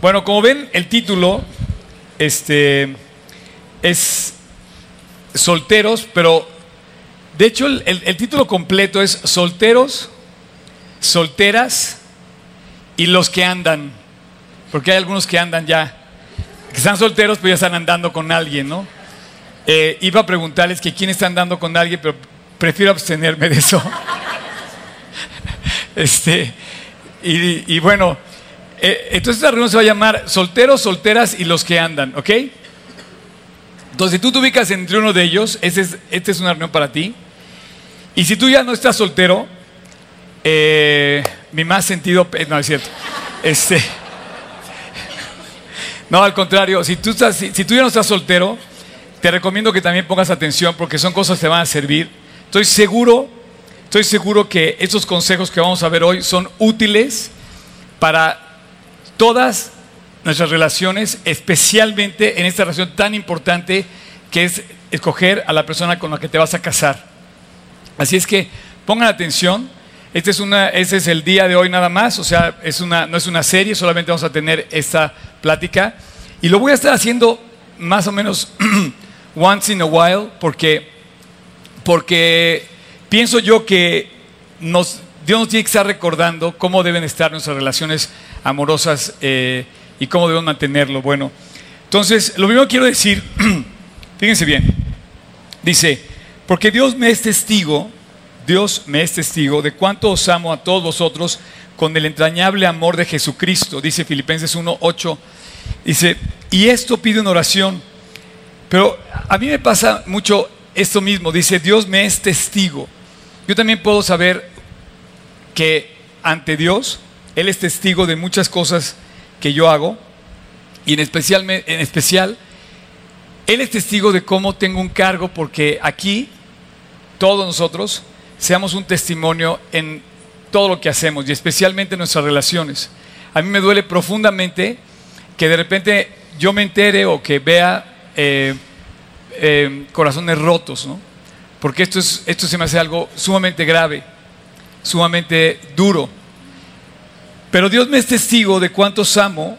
Bueno, como ven, el título este, es Solteros, pero de hecho el, título completo es Solteros, Solteras y los que andan. Porque hay algunos que andan ya, que están solteros, pero ya están andando con alguien, ¿no? Eh, iba a preguntarles que quién está andando con alguien, pero prefiero abstenerme de eso. Este, y bueno, eh, entonces esta reunión se va a llamar Solteros, Solteras y los que andan, ¿ok? Entonces, si tú te ubicas entre uno de ellos, ese es, esta es una reunión para ti. Y si tú ya no estás soltero, eh, mi más sentido, no es cierto. Este, no, al contrario, si tú, si tú ya no estás soltero, te recomiendo que también pongas atención porque son cosas que te van a servir. Estoy seguro, estoy seguro que estos consejos que vamos a ver hoy son útiles para todas nuestras relaciones, especialmente en esta relación tan importante que es escoger a la persona con la que te vas a casar. Así es que pongan atención. Este es, este es el día de hoy nada más, o sea, no es una serie, solamente vamos a tener esta plática. Y lo voy a estar haciendo más o menos once in a while, porque, porque pienso yo que nos, Dios nos tiene que estar recordando cómo deben estar nuestras relaciones amorosas eh, y cómo debemos mantenerlo. Bueno, entonces, lo primero que quiero decir, fíjense bien, dice, porque Dios me es testigo, Dios me es testigo de cuánto os amo a todos vosotros con el entrañable amor de Jesucristo, dice Filipenses 1.8, dice, y esto pido en oración, pero a mí me pasa mucho esto mismo, dice, Dios me es testigo. Yo también puedo saber que ante Dios, Él es testigo de muchas cosas que yo hago, y en especial, en especial Él es testigo de cómo tengo un cargo, porque aquí todos nosotros seamos un testimonio en todo lo que hacemos y especialmente en nuestras relaciones. A mí me duele profundamente que de repente yo me entere o que vea eh, eh, corazones rotos, ¿no? Porque esto, es, esto se me hace algo sumamente grave, sumamente duro. Pero Dios me es testigo de cuántos amo,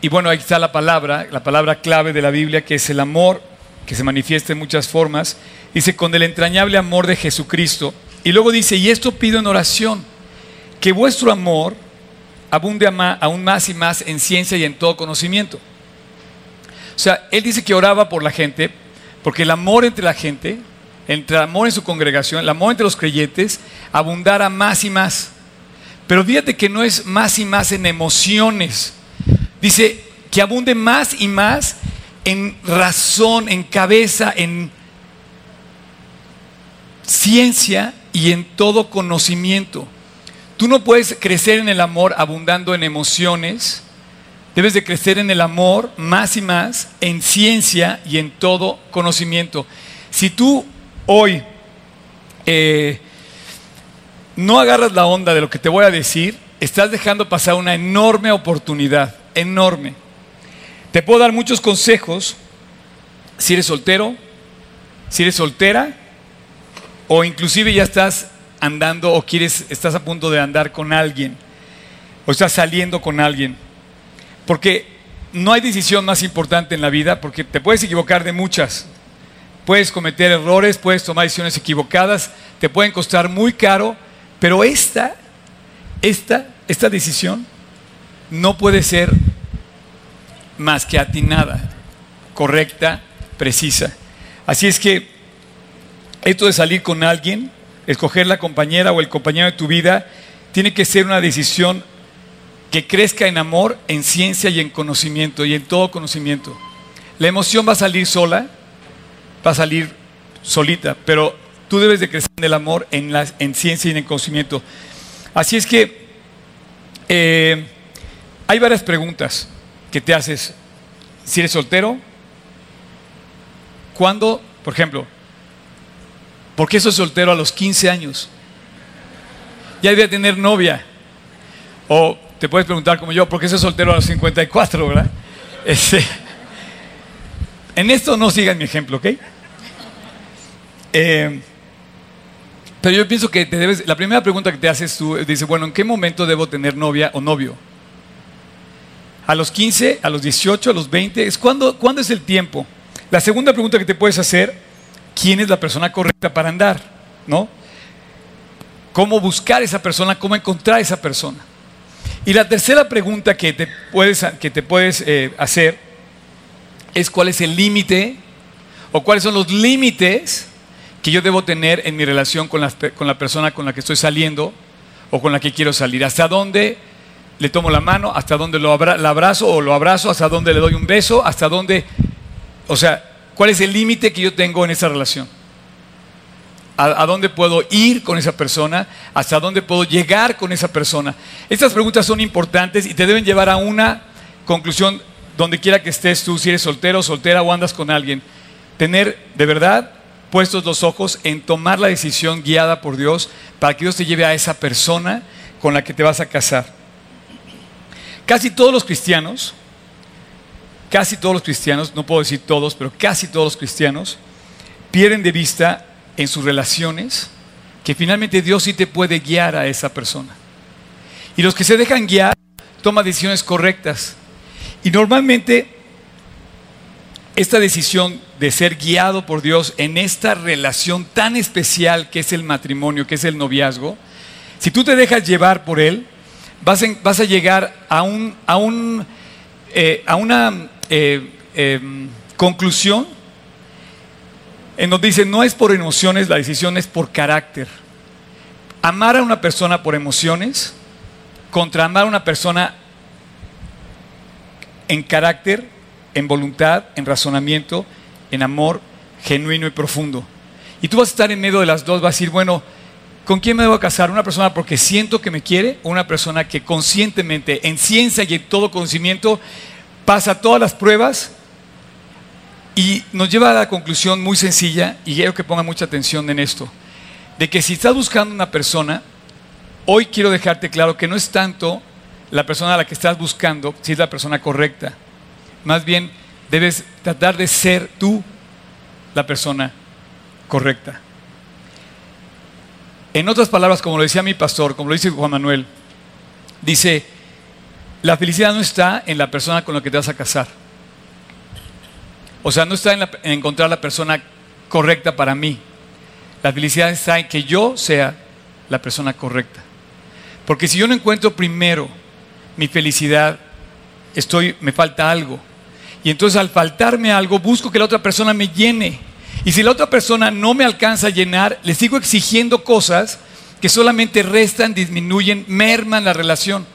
y bueno, ahí está la palabra, la palabra clave de la Biblia, que es el amor, que se manifiesta en muchas formas. Dice, con el entrañable amor de Jesucristo. Y luego dice, y esto pido en oración, que vuestro amor abunde aún más y más en ciencia y en todo conocimiento. O sea, él dice que oraba por la gente, porque el amor entre la gente, entre el amor en su congregación, el amor entre los creyentes, abundara más y más. Pero fíjate que no es más y más en emociones. Dice que abunde más y más en razón, en cabeza, en ciencia y en todo conocimiento. Tú no puedes crecer en el amor abundando en emociones. Debes de crecer en el amor más y más, en ciencia y en todo conocimiento. Si tú hoy eh, no agarras la onda de lo que te voy a decir, estás dejando pasar una enorme oportunidad, enorme. Te puedo dar muchos consejos si eres soltero, si eres soltera, o inclusive ya estás andando o quieres, estás a punto de andar con alguien, o estás saliendo con alguien. Porque no hay decisión más importante en la vida, porque te puedes equivocar de muchas. Puedes cometer errores, puedes tomar decisiones equivocadas, te pueden costar muy caro, pero esta, esta, esta decisión no puede ser más que atinada, correcta, precisa. Así es que esto de salir con alguien, escoger la compañera o el compañero de tu vida, tiene que ser una decisión que crezca en amor, en ciencia y en conocimiento y en todo conocimiento. La emoción va a salir sola, va a salir solita, pero tú debes de crecer en el amor, en, la, en ciencia y en el conocimiento. Así es que eh, hay varias preguntas que te haces. Si eres soltero, ¿cuándo, por ejemplo, por qué soy soltero a los 15 años? Ya debía tener novia. O te puedes preguntar como yo, ¿por qué soy soltero a los 54, verdad? Este, en esto no sigan mi ejemplo, ¿ok? Eh, pero yo pienso que la primera pregunta que te haces tú dice, bueno, ¿en qué momento debo tener novia o novio? a los 15, a los 18, a los 20, es cuándo, ¿cuándo es el tiempo? La segunda pregunta que te puedes hacer, ¿quién es la persona correcta para andar? ¿No? ¿Cómo buscar esa persona? ¿Cómo encontrar esa persona? Y la tercera pregunta que te puedes, que te puedes eh, hacer es cuál es el límite o cuáles son los límites que yo debo tener en mi relación con la, con la persona con la que estoy saliendo o con la que quiero salir. ¿Hasta dónde le tomo la mano? ¿Hasta dónde lo la abrazo o lo abrazo? ¿Hasta dónde le doy un beso? ¿Hasta dónde? O sea, ¿cuál es el límite que yo tengo en esa relación? ¿A, dónde puedo ir con esa persona? ¿Hasta dónde puedo llegar con esa persona? Estas preguntas son importantes y te deben llevar a una conclusión donde quiera que estés tú, si eres soltero, soltera o andas con alguien. Tener de verdad puestos los ojos en tomar la decisión guiada por Dios para que Dios te lleve a esa persona con la que te vas a casar. Casi todos los cristianos, casi todos los cristianos, no puedo decir todos, pero casi todos los cristianos, pierden de vista en sus relaciones que finalmente Dios sí te puede guiar a esa persona. Y los que se dejan guiar toman decisiones correctas. Y normalmente esta decisión de ser guiado por Dios en esta relación tan especial que es el matrimonio, que es el noviazgo, si tú te dejas llevar por Él, vas, a llegar a, eh, una eh, em, conclusión en donde dice, no es por emociones, la decisión es por carácter. Amar a una persona por emociones contra amar a una persona en carácter, en voluntad, en razonamiento, en amor genuino y profundo. Y tú vas a estar en medio de las dos, vas a decir, bueno, ¿con quién me debo casar? ¿Una persona porque siento que me quiere o una persona que conscientemente, en ciencia y en todo conocimiento, pasa todas las pruebas y nos lleva a la conclusión muy sencilla, y quiero que ponga mucha atención en esto, de que si estás buscando una persona, hoy quiero dejarte claro que no es tanto la persona a la que estás buscando, si es la persona correcta. Más bien, debes tratar de ser tú la persona correcta. En otras palabras, como lo decía mi pastor, como lo dice Juan Manuel, dice, la felicidad no está en la persona con la que te vas a casar o sea, no está en, encontrar la persona correcta para mí. La felicidad está en que yo sea la persona correcta. Porque si yo no encuentro primero mi felicidad, estoy, me falta algo. Y entonces al faltarme algo, busco que la otra persona me llene. Y si la otra persona no me alcanza a llenar, le sigo exigiendo cosas que solamente restan, disminuyen, merman la relación.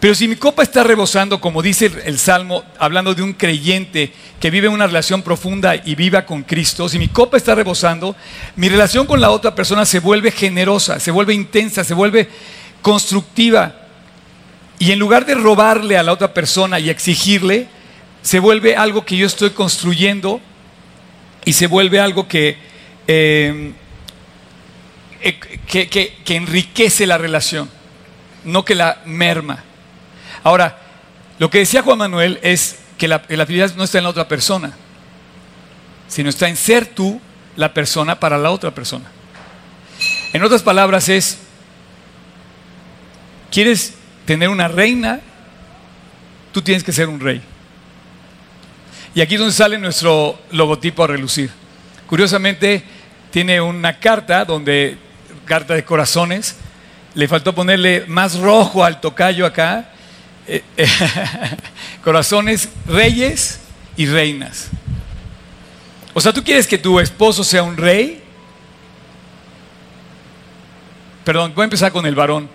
Pero si mi copa está rebosando, como dice el Salmo, hablando de un creyente que vive una relación profunda y viva con Cristo, si mi copa está rebosando, mi relación con la otra persona se vuelve generosa, se vuelve intensa, se vuelve constructiva. Y en lugar de robarle a la otra persona y exigirle, se vuelve algo que yo estoy construyendo y se vuelve algo que, eh, eh, que enriquece la relación, no que la merma. Ahora, lo que decía Juan Manuel es que la, felicidad no está en la otra persona, sino está en ser tú la persona para la otra persona. En otras palabras es, ¿quieres tener una reina? Tú tienes que ser un rey. Y aquí es donde sale nuestro logotipo a relucir. Curiosamente, tiene una carta donde, carta de corazones, le faltó ponerle más rojo al tocayo acá, eh, corazones reyes y reinas. O sea, ¿tú quieres que tu esposo sea un rey? Perdón, voy a empezar con el varón.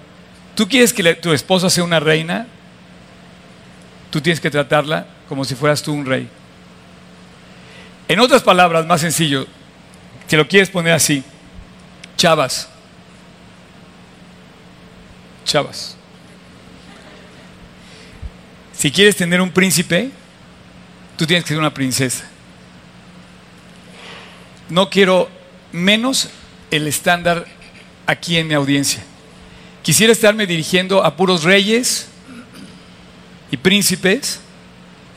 ¿Tú quieres que tu esposa sea una reina? Tú tienes que tratarla como si fueras tú un rey. En otras palabras, más sencillo, si lo quieres poner así, chavas, chavas. Si quieres tener un príncipe, tú tienes que ser una princesa. No quiero menos el estándar aquí en mi audiencia. Quisiera estarme dirigiendo a puros reyes y príncipes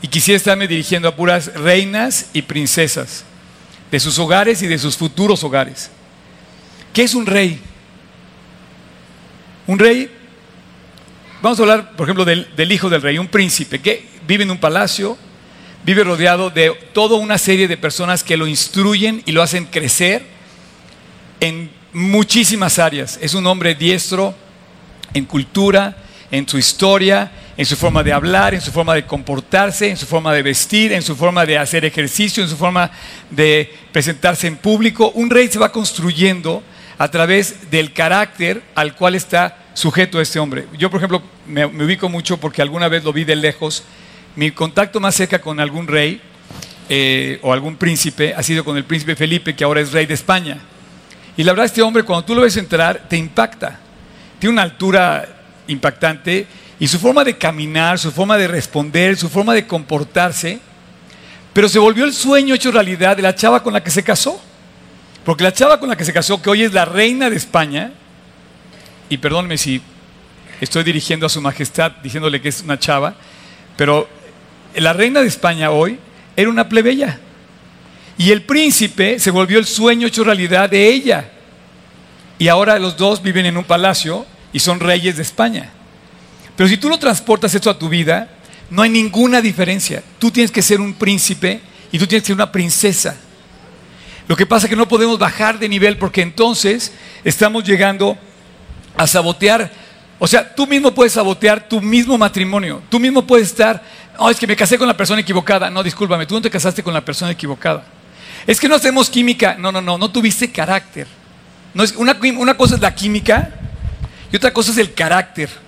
y quisiera estarme dirigiendo a puras reinas y princesas de sus hogares y de sus futuros hogares. ¿Qué es un rey? Un rey Vamos a hablar, por ejemplo, del, hijo del rey, un príncipe. ¿Qué, vive en un palacio, vive rodeado de toda una serie de personas que lo instruyen y lo hacen crecer en muchísimas áreas. Es un hombre diestro en cultura, en su historia, en su forma de hablar, en su forma de comportarse, en su forma de vestir, en su forma de hacer ejercicio, en su forma de presentarse en público. Un rey se va construyendo a través del carácter al cual está sujeto este hombre. Yo, por ejemplo, me, ubico mucho porque alguna vez lo vi de lejos. Mi contacto más cerca con algún rey eh, o algún príncipe ha sido con el príncipe Felipe, que ahora es rey de España. Y la verdad, este hombre, cuando tú lo ves entrar, te impacta. Tiene una altura impactante y su forma de caminar, su forma de responder, su forma de comportarse, pero se volvió el sueño hecho realidad de la chava con la que se casó. Porque la chava con la que se casó, que hoy es la reina de España, y perdónme si estoy dirigiendo a su majestad diciéndole que es una chava, pero la reina de España hoy era una plebeya. Y el príncipe se volvió el sueño hecho realidad de ella. Y ahora los dos viven en un palacio y son reyes de España. Pero si tú lo transportas esto a tu vida, no hay ninguna diferencia. Tú tienes que ser un príncipe y tú tienes que ser una princesa. Lo que pasa es que no podemos bajar de nivel porque entonces estamos llegando a sabotear. O sea, tú mismo puedes sabotear tu mismo matrimonio. Tú mismo puedes estar, no, es que me casé con la persona equivocada. No, discúlpame, tú no te casaste con la persona equivocada. Es que no hacemos química. No, no, no, no tuviste carácter. No es, una, una cosa es la química y otra cosa es el carácter.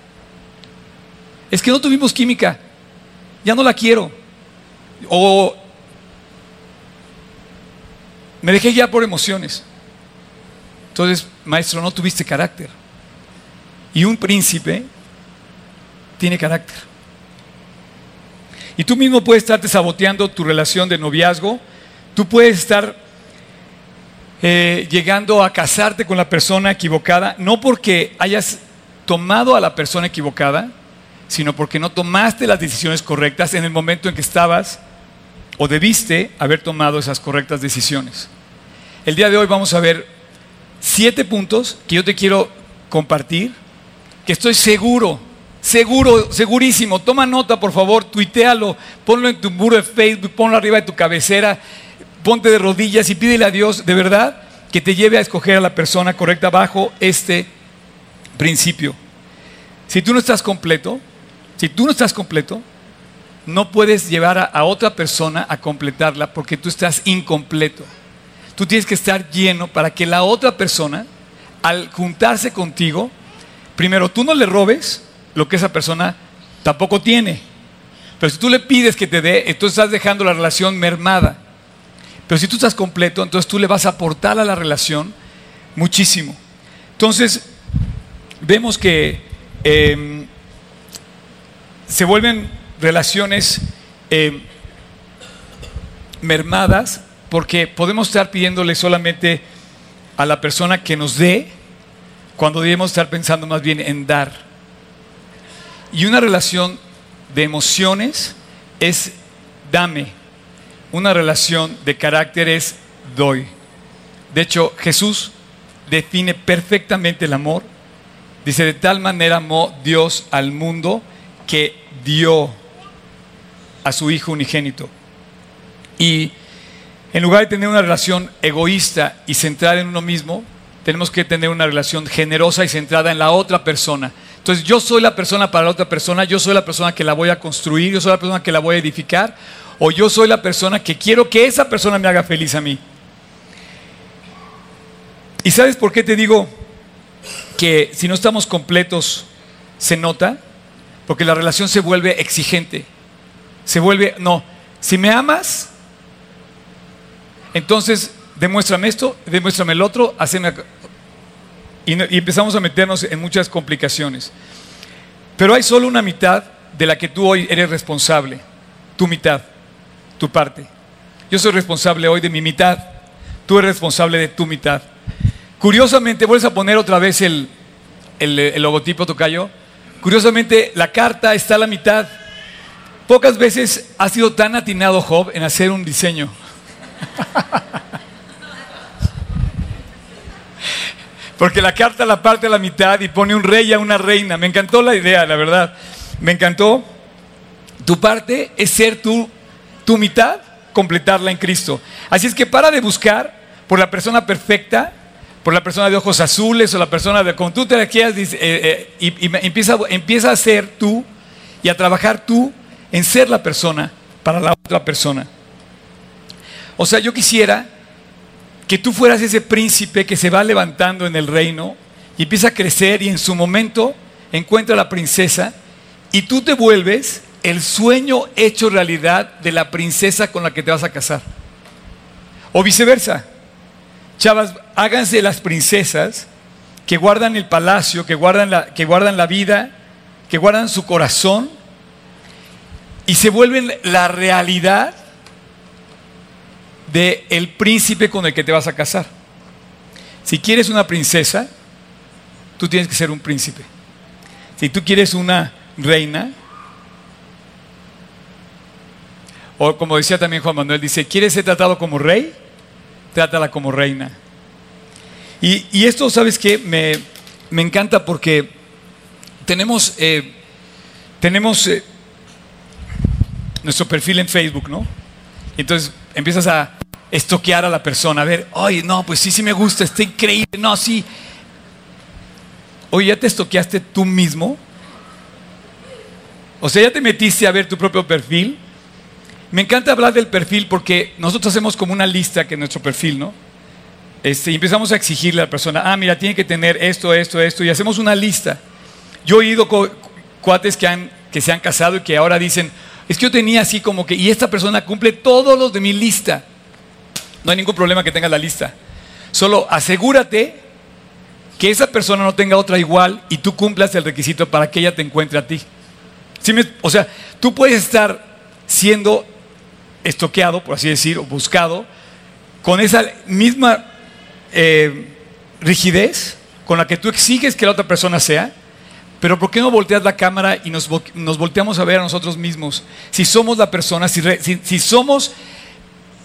Es que no tuvimos química. Ya no la quiero. O me dejé ya por emociones. Entonces, maestro, no tuviste carácter. Y un príncipe tiene carácter. Y tú mismo puedes estarte saboteando tu relación de noviazgo. Tú puedes estar eh, llegando a casarte con la persona equivocada, no porque hayas tomado a la persona equivocada, sino porque no tomaste las decisiones correctas en el momento en que estabas o debiste haber tomado esas correctas decisiones. El día de hoy vamos a ver siete puntos que yo te quiero compartir, que estoy seguro, seguro, segurísimo. Toma nota, por favor, tuitealo, ponlo en tu muro de Facebook, ponlo arriba de tu cabecera, ponte de rodillas y pídele a Dios de verdad que te lleve a escoger a la persona correcta bajo este principio. Si tú no estás completo, si tú no estás completo, no puedes llevar a, otra persona a completarla porque tú estás incompleto. Tú tienes que estar lleno para que la otra persona, al juntarse contigo, primero tú no le robes lo que esa persona tampoco tiene. Pero si tú le pides que te dé, entonces estás dejando la relación mermada. Pero si tú estás completo, entonces tú le vas a aportar a la relación muchísimo. Entonces, vemos que em, se vuelven relaciones eh, mermadas porque podemos estar pidiéndole solamente a la persona que nos dé cuando debemos estar pensando más bien en dar. Y una relación de emociones es dame. Una relación de carácter es doy. De hecho, Jesús define perfectamente el amor. Dice, de tal manera amó Dios al mundo que dio a su Hijo unigénito. Y en lugar de tener una relación egoísta y centrada en uno mismo, tenemos que tener una relación generosa y centrada en la otra persona. Entonces yo soy la persona para la otra persona, yo soy la persona que la voy a construir, yo soy la persona que la voy a edificar, o yo soy la persona que quiero que esa persona me haga feliz a mí. ¿Y sabes por qué te digo que si no estamos completos se nota? Porque la relación se vuelve exigente. Se vuelve, no, si me amas, entonces demuéstrame esto, demuéstrame el otro, haceme... Y, y empezamos a meternos en muchas complicaciones. Pero hay solo una mitad de la que tú hoy eres responsable. Tu mitad, tu parte. Yo soy responsable hoy de mi mitad. Tú eres responsable de tu mitad. Curiosamente, vuelves a poner otra vez el, el, el logotipo tocayo. Curiosamente, la carta está a la mitad. Pocas veces ha sido tan atinado Job en hacer un diseño. Porque la carta la parte a la mitad y pone un rey a una reina. Me encantó la idea, la verdad. Me encantó. Tu parte es ser tu, tu mitad, completarla en Cristo. Así es que para de buscar por la persona perfecta, por la persona de ojos azules o la persona de como tú te la quieras eh, eh, y, empieza, empieza a ser tú y a trabajar tú en ser la persona para la otra persona. O sea, yo quisiera que tú fueras ese príncipe que se va levantando en el reino y empieza a crecer y en su momento encuentra a la princesa y tú te vuelves el sueño hecho realidad de la princesa con la que te vas a casar. O viceversa. Chavas, háganse las princesas que guardan el palacio, que guardan la, que guardan la vida, que guardan su corazón y se vuelven la realidad del el príncipe con el que te vas a casar. Si quieres una princesa, tú tienes que ser un príncipe. Si tú quieres una reina, o como decía también Juan Manuel, dice, ¿quieres ser tratado como rey? Trátala como reina. Y, esto, ¿sabes qué? Me, me, encanta porque tenemos, eh, tenemos eh, nuestro perfil en Facebook, ¿no? Entonces empiezas a estoquear a la persona, a ver, oye, no, pues sí, sí me gusta, está increíble, no, sí. Oye, ¿ya te estoqueaste tú mismo? O sea, ¿ya te metiste a ver tu propio perfil? Me encanta hablar del perfil porque nosotros hacemos como una lista que es nuestro perfil, ¿no? Este, y empezamos a exigirle a la persona, ah, mira, tiene que tener esto, esto, esto, y hacemos una lista. Yo he oído cuates que, han, que se han casado y que ahora dicen, es que yo tenía así como que, y esta persona cumple todos los de mi lista. No hay ningún problema que tenga la lista. Solo asegúrate que esa persona no tenga otra igual y tú cumplas el requisito para que ella te encuentre a ti. o sea, tú puedes estar siendo estoqueado, por así decir, o buscado, con esa misma eh, rigidez con la que tú exiges que la otra persona sea, pero ¿por qué no volteas la cámara y nos, volteamos a ver a nosotros mismos? Si somos la persona, si, si, somos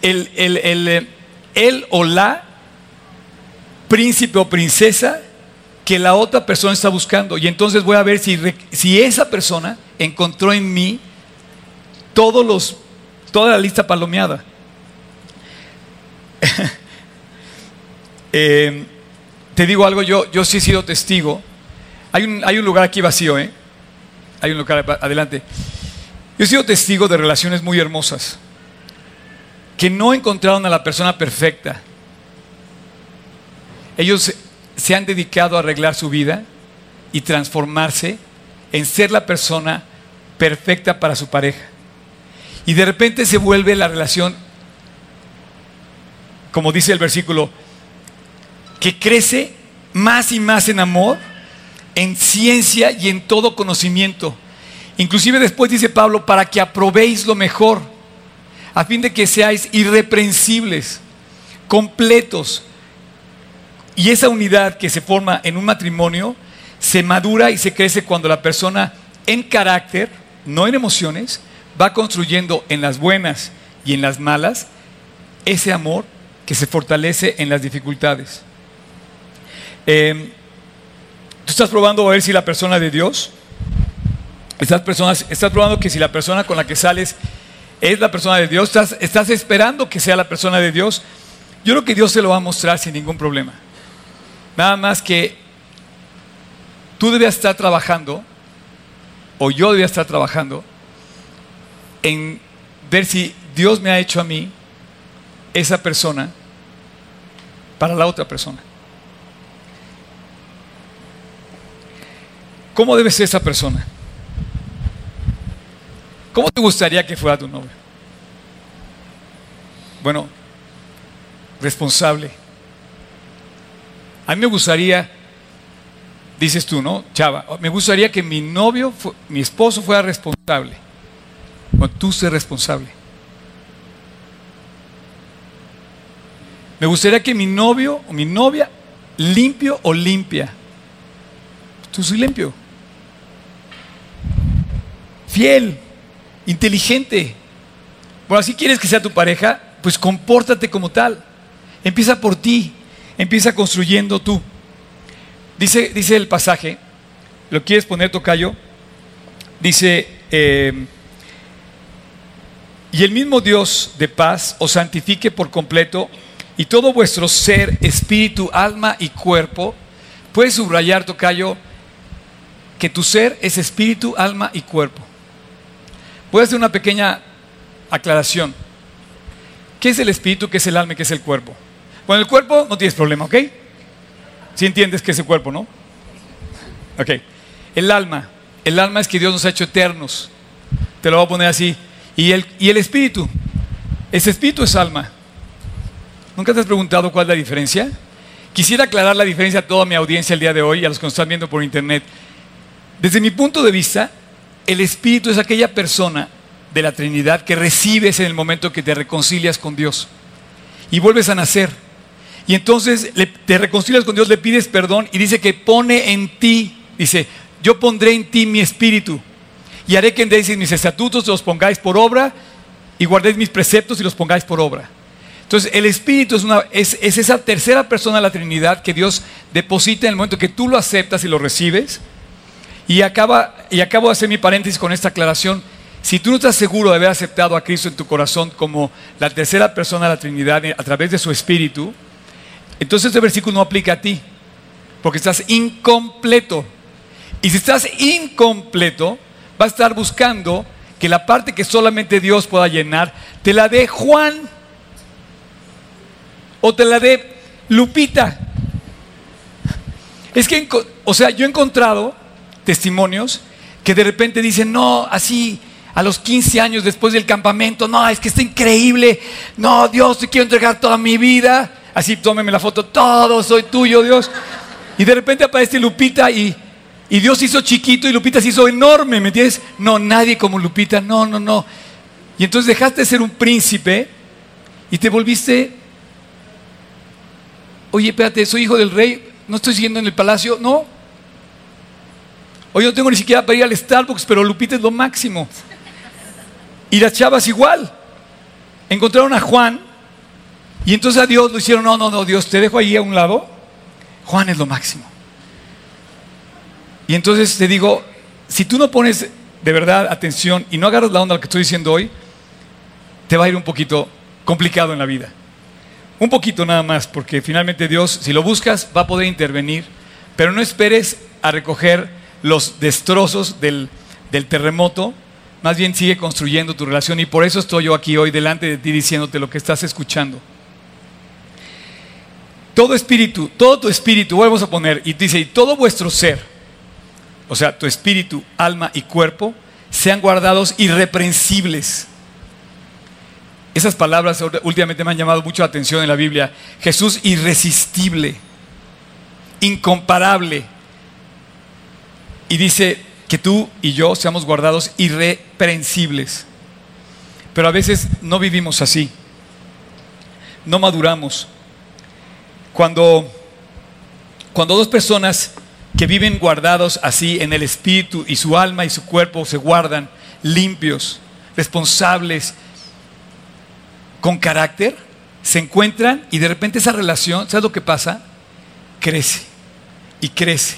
el, el, el, o la príncipe o princesa que la otra persona está buscando. Y entonces voy a ver si, si esa persona encontró en mí todos los, toda la lista palomeada. Eh, te digo algo, yo, yo sí he sido testigo. Hay un, hay un lugar aquí vacío, ¿eh? Hay un lugar adelante. Yo he sido testigo de relaciones muy hermosas que no encontraron a la persona perfecta ellos se han dedicado a arreglar su vida y transformarse en ser la persona perfecta para su pareja. Y de repente se vuelve la relación, como dice el versículo, que crece más y más en amor, en ciencia y en todo conocimiento. Inclusive después dice Pablo, para que aprobéis lo mejor, a fin de que seáis irreprensibles, completos, y esa unidad que se forma en un matrimonio se madura y se crece cuando la persona en carácter, no en emociones, va construyendo en las buenas y en las malas ese amor que se fortalece en las dificultades. Em, tú estás probando a ver si la persona de Dios, estás, personas, estás probando que si la persona con la que sales es la persona de Dios, estás, esperando que sea la persona de Dios. Yo creo que Dios se lo va a mostrar sin ningún problema. Nada más que tú debías estar trabajando, o yo debía estar trabajando, en ver si Dios me ha hecho a mí esa persona para la otra persona. ¿Cómo debe ser esa persona? ¿Cómo te gustaría que fuera tu novio? Bueno, responsable a mí me gustaría, dices tú, ¿no? Chava, me gustaría que mi novio, mi esposo fuera responsable. Tú sé responsable. Me gustaría que mi novio o mi novia limpio o limpia. Tú soy limpio. Fiel, inteligente. Bueno, si quieres que sea tu pareja, pues compórtate como tal. Empieza por ti. Empieza construyendo tú. Dice, dice el pasaje, ¿lo quieres poner, Tocayo? Dice, eh, Y el mismo Dios de paz os santifique por completo y todo vuestro ser, espíritu, alma y cuerpo. Puedes subrayar, Tocayo, que tu ser es espíritu, alma y cuerpo. Voy a hacer una pequeña aclaración. ¿Qué es el espíritu, qué es el alma y qué es el cuerpo? Con el cuerpo no tienes problema, ¿ok? Si entiendes que es el cuerpo, ¿no? Ok. El alma. El alma es que Dios nos ha hecho eternos. Te lo voy a poner así. Y el, y el espíritu. Ese espíritu es alma. ¿Nunca te has preguntado cuál es la diferencia? Quisiera aclarar la diferencia a toda mi audiencia el día de hoy y a los que nos están viendo por internet. Desde mi punto de vista, el espíritu es aquella persona de la Trinidad que recibes en el momento que te reconcilias con Dios y vuelves a nacer. Y entonces te reconcilias con Dios, le pides perdón y dice que pone en ti, dice, yo pondré en ti mi espíritu y haré que andéis mis estatutos, los pongáis por obra y guardéis mis preceptos y los pongáis por obra. Entonces, el Espíritu es, una, es, esa tercera persona de la Trinidad que Dios deposita en el momento que tú lo aceptas y lo recibes. Y, y acabo de hacer mi paréntesis con esta aclaración. Si tú no estás seguro de haber aceptado a Cristo en tu corazón como la tercera persona de la Trinidad a través de su Espíritu, entonces este versículo no aplica a ti, porque estás incompleto. Y si estás incompleto, va a estar buscando que la parte que solamente Dios pueda llenar, te la dé Juan o te la dé Lupita. Es que, o sea, yo he encontrado testimonios que de repente dicen, no, así, a los 15 años después del campamento, no, es que está increíble, no, Dios, te quiero entregar toda mi vida, así, tómeme la foto, todo soy tuyo, Dios. Y de repente aparece Lupita y, y Dios hizo chiquito y Lupita se hizo enorme, ¿me entiendes? No, nadie como Lupita, no, no, no. Y entonces dejaste de ser un príncipe y te volviste, oye, espérate, soy hijo del rey, no estoy siguiendo en el palacio, no. Hoy no tengo ni siquiera para ir al Starbucks, pero Lupita es lo máximo. Y las chavas igual. Encontraron a Juan y entonces a Dios lo hicieron, no, no, no, Dios, te dejo ahí a un lado. Juan es lo máximo. Y entonces te digo, si tú no pones de verdad atención y no agarras la onda a lo que estoy diciendo hoy, te va a ir un poquito complicado en la vida. Un poquito nada más, porque finalmente Dios, si lo buscas, va a poder intervenir, pero no esperes a recoger los destrozos del, terremoto, más bien sigue construyendo tu relación y por eso estoy yo aquí hoy delante de ti diciéndote lo que estás escuchando. Todo espíritu, todo tu espíritu, vamos a poner, y dice, y todo vuestro ser, o sea, tu espíritu, alma y cuerpo, sean guardados irreprensibles. Esas palabras últimamente me han llamado mucho la atención en la Biblia. Jesús irresistible, incomparable. Y dice que tú y yo seamos guardados irreprensibles. Pero a veces no vivimos así. No maduramos. Cuando, cuando dos personas que viven guardados así en el espíritu y su alma y su cuerpo se guardan limpios, responsables, con carácter, se encuentran y de repente esa relación, ¿sabes lo que pasa? Crece y crece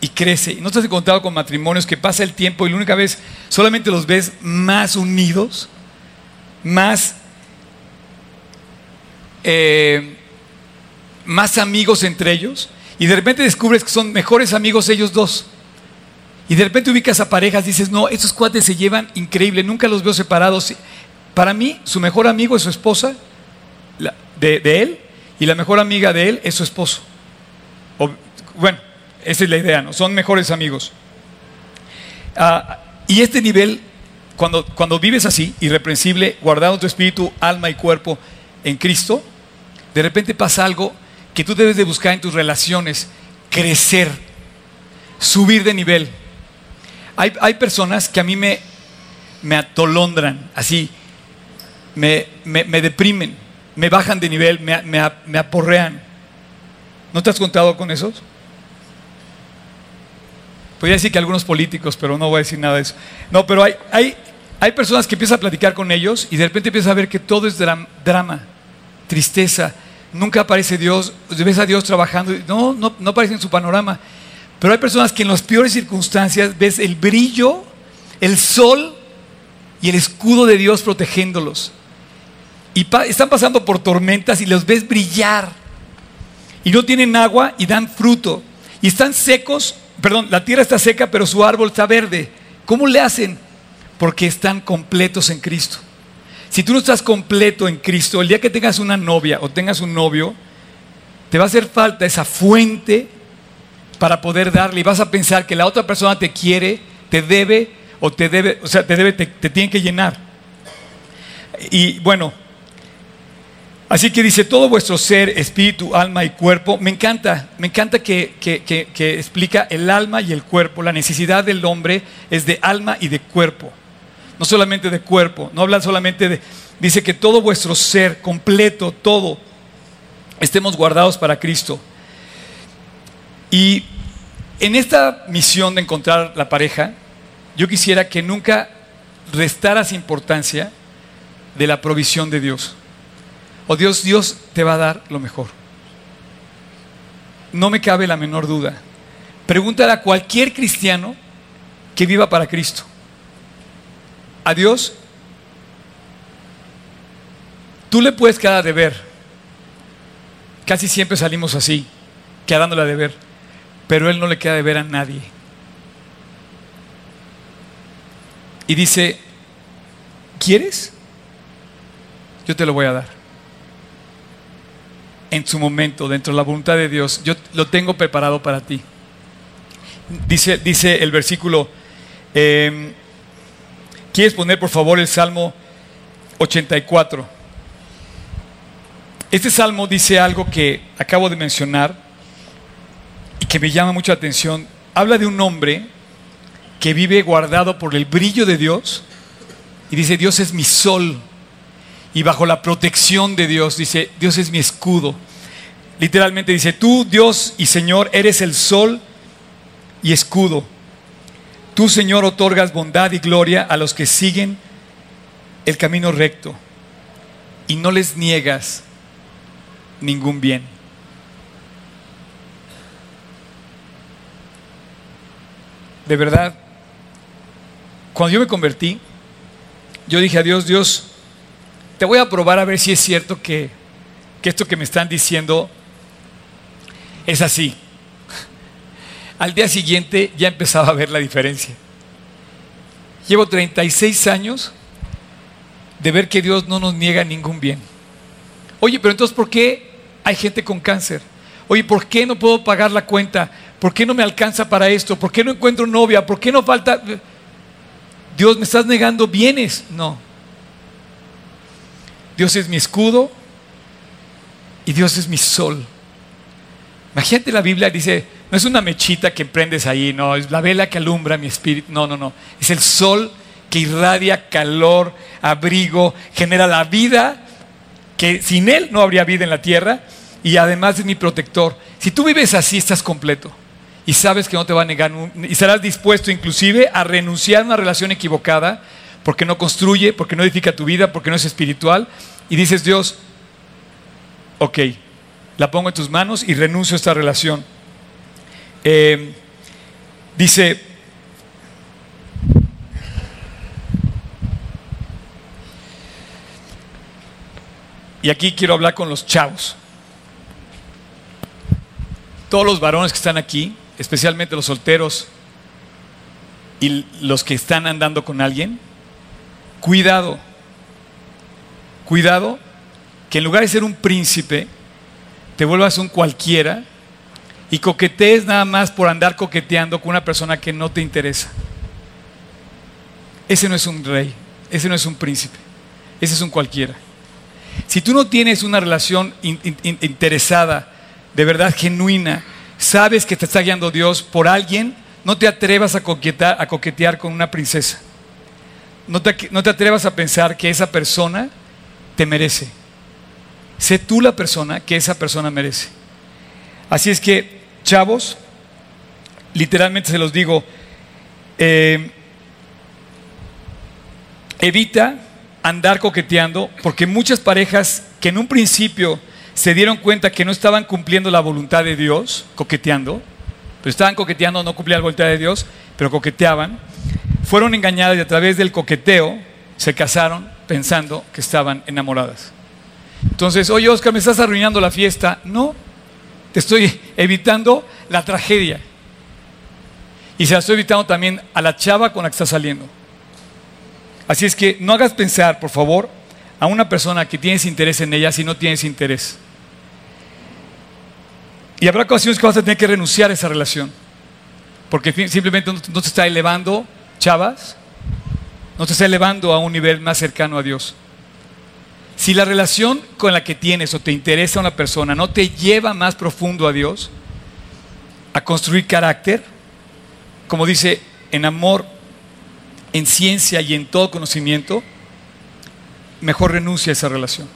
y crece. No te has encontrado con matrimonios que pasa el tiempo y la única vez solamente los ves más unidos, más, eh, más amigos entre ellos. Y de repente descubres que son mejores amigos ellos dos. Y de repente ubicas a parejas, dices, no, estos cuates se llevan increíble, nunca los veo separados. Para mí, su mejor amigo es su esposa, de, él, y la mejor amiga de él es su esposo. bueno, esa es la idea, ¿no? Son mejores amigos. Ah, y este nivel, cuando, cuando vives así, irreprensible, guardando tu espíritu, alma y cuerpo en Cristo, de repente pasa algo que tú debes de buscar en tus relaciones, crecer, subir de nivel. Hay, personas que a mí me, me atolondran, así, me, deprimen, me bajan de nivel, me, me, aporrean. ¿No te has contado con esos? Podría decir que algunos políticos, pero no voy a decir nada de eso. No, pero hay, hay, hay personas que empiezas a platicar con ellos y de repente empiezas a ver que todo es drama, tristeza, nunca aparece Dios, ves a Dios trabajando, no, no, aparece en su panorama. Pero hay personas que en las peores circunstancias ves el brillo, el sol y el escudo de Dios protegiéndolos. Y están pasando por tormentas y los ves brillar. Y no tienen agua y dan fruto. Y están secos, perdón, la tierra está seca, pero su árbol está verde. ¿Cómo le hacen? Porque están completos en Cristo. Si tú no estás completo en Cristo, el día que tengas una novia o tengas un novio, te va a hacer falta esa fuente para poder darle y vas a pensar que la otra persona te quiere, te debe o te debe, o sea, te debe, te, tiene que llenar. Y bueno, así que dice todo vuestro ser, espíritu, alma y cuerpo. Me encanta, me encanta que, que explica el alma y el cuerpo. La necesidad del hombre es de alma y de cuerpo. No solamente de cuerpo, no habla solamente de, dice que todo vuestro ser completo, todo, estemos guardados para Cristo. Y en esta misión de encontrar la pareja, yo quisiera que nunca restaras importancia de la provisión de Dios. O Dios, Dios te va a dar lo mejor. No me cabe la menor duda. Pregúntale a cualquier cristiano que viva para Cristo. A Dios, tú le puedes quedar a deber. Casi siempre salimos así, quedándole a deber pero él no le queda de ver a nadie. Y dice, ¿quieres? Yo te lo voy a dar. En su momento, dentro de la voluntad de Dios, yo lo tengo preparado para ti. Dice, dice el versículo, em, ¿quieres poner por favor el Salmo 84? Este salmo dice algo que acabo de mencionar que me llama mucha atención. Habla de un hombre que vive guardado por el brillo de Dios y dice, Dios es mi sol. Y bajo la protección de Dios, dice, Dios es mi escudo. Literalmente dice, tú Dios y Señor eres el sol y escudo. Tú Señor otorgas bondad y gloria a los que siguen el camino recto y no les niegas ningún bien. de verdad, cuando yo me convertí, yo dije a Dios, Dios, te voy a probar a ver si es cierto que, que esto que me están diciendo es así. Al día siguiente ya empezaba a ver la diferencia. Llevo 36 años de ver que Dios no nos niega ningún bien. Oye, pero entonces, ¿por qué hay gente con cáncer? Oye, ¿por qué no puedo pagar la cuenta? ¿Por qué no me alcanza para esto? ¿Por qué no encuentro novia? ¿Por qué no falta... Dios, ¿me estás negando bienes? No. Dios es mi escudo y Dios es mi sol. Imagínate la Biblia dice, no es una mechita que prendes ahí, no, es la vela que alumbra mi espíritu, no, no, no, es el sol que irradia calor, abrigo, genera la vida, que sin él no habría vida en la tierra, y además es mi protector. Si tú vives así, estás completo y sabes que no te va a negar y serás dispuesto inclusive a renunciar a una relación equivocada porque no construye, porque no edifica tu vida, porque no es espiritual. Y dices Dios, ok, la pongo en tus manos y renuncio a esta relación. Eh, dice, y aquí quiero hablar con los chavos. Todos los varones que están aquí, especialmente los solteros y los que están andando con alguien, cuidado, cuidado que en lugar de ser un príncipe, te vuelvas un cualquiera y coquetees nada más por andar coqueteando con una persona que no te interesa. Ese no es un rey, ese no es un príncipe, ese es un cualquiera. Si tú no tienes una relación interesada, de verdad genuina, sabes que te está guiando Dios por alguien, no te atrevas a coquetear, a coquetear con una princesa. No te, no te atrevas a pensar que esa persona te merece. Sé tú la persona que esa persona merece. Así es que, chavos, literalmente se los digo, eh, evita andar coqueteando, porque muchas parejas que en un principio se dieron cuenta que no estaban cumpliendo la voluntad de Dios, coqueteando, pero estaban coqueteando, no cumplían la voluntad de Dios, pero coqueteaban, fueron engañadas y a través del coqueteo se casaron pensando que estaban enamoradas. Entonces, oye Oscar, ¿me estás arruinando la fiesta? No, te estoy evitando la tragedia. Y se la estoy evitando también a la chava con la que está saliendo. Así es que no hagas pensar, por favor, a una persona que tienes interés en ella si no tienes interés. Y habrá ocasiones que vas a tener que renunciar a esa relación. Porque simplemente no te está elevando, chavas, no te está elevando a un nivel más cercano a Dios. Si la relación con la que tienes o te interesa una persona no te lleva más profundo a Dios, a construir carácter, como dice, en amor, en ciencia y en todo conocimiento, mejor renuncia a esa relación.